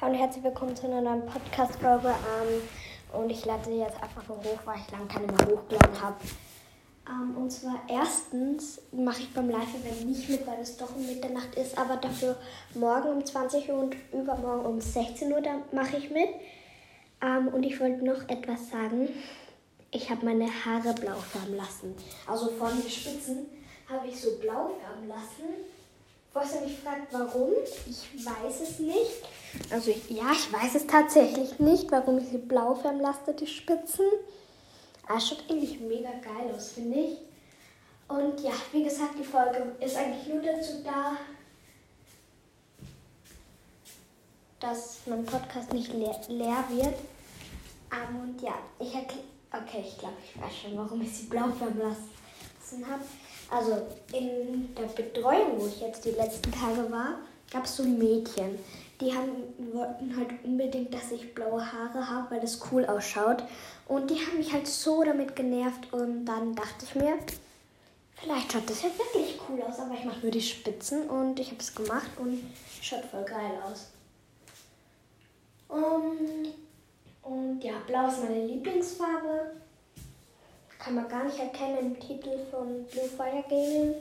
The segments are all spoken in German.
Hallo und herzlich willkommen zu einer neuen Podcast-Folge. Ähm, und ich lade sie jetzt einfach nur hoch, weil ich lange keine mehr hochgeladen habe. Ähm, und zwar erstens mache ich beim Live-Event nicht mit, weil es doch um Mitternacht ist, aber dafür morgen um 20 Uhr und übermorgen um 16 Uhr, da mache ich mit. Ähm, und ich wollte noch etwas sagen. Ich habe meine Haare blau färben lassen. Also von den Spitzen habe ich so blau färben lassen. Was ihr mich fragt, warum, ich weiß es nicht. Also ich, ja, ich weiß es tatsächlich nicht, warum ich sie blau färben lasse, die Spitzen. Aber es schaut eigentlich mega geil aus, finde ich. Und ja, wie gesagt, die Folge ist eigentlich nur dazu da, dass mein Podcast nicht leer, leer wird. Um, und ja, ich erkläre, okay, ich glaube, ich weiß schon, warum ich sie blau färben lassen habe. Also in der Betreuung, wo ich jetzt die letzten Tage war, gab es so Mädchen. Die haben, wollten halt unbedingt, dass ich blaue Haare habe, weil das cool ausschaut. Und die haben mich halt so damit genervt. Und dann dachte ich mir, vielleicht schaut das ja wirklich cool aus. Aber ich mache nur die Spitzen und ich habe es gemacht und schaut voll geil aus. Um, und ja, blau ist meine Lieblingsfarbe kann man gar nicht erkennen im Titel von Blue Fire Gaming.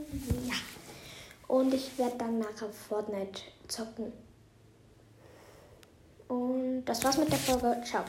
Ja. Und ich werde dann nachher Fortnite zocken. Das war's mit der Folge. Ciao.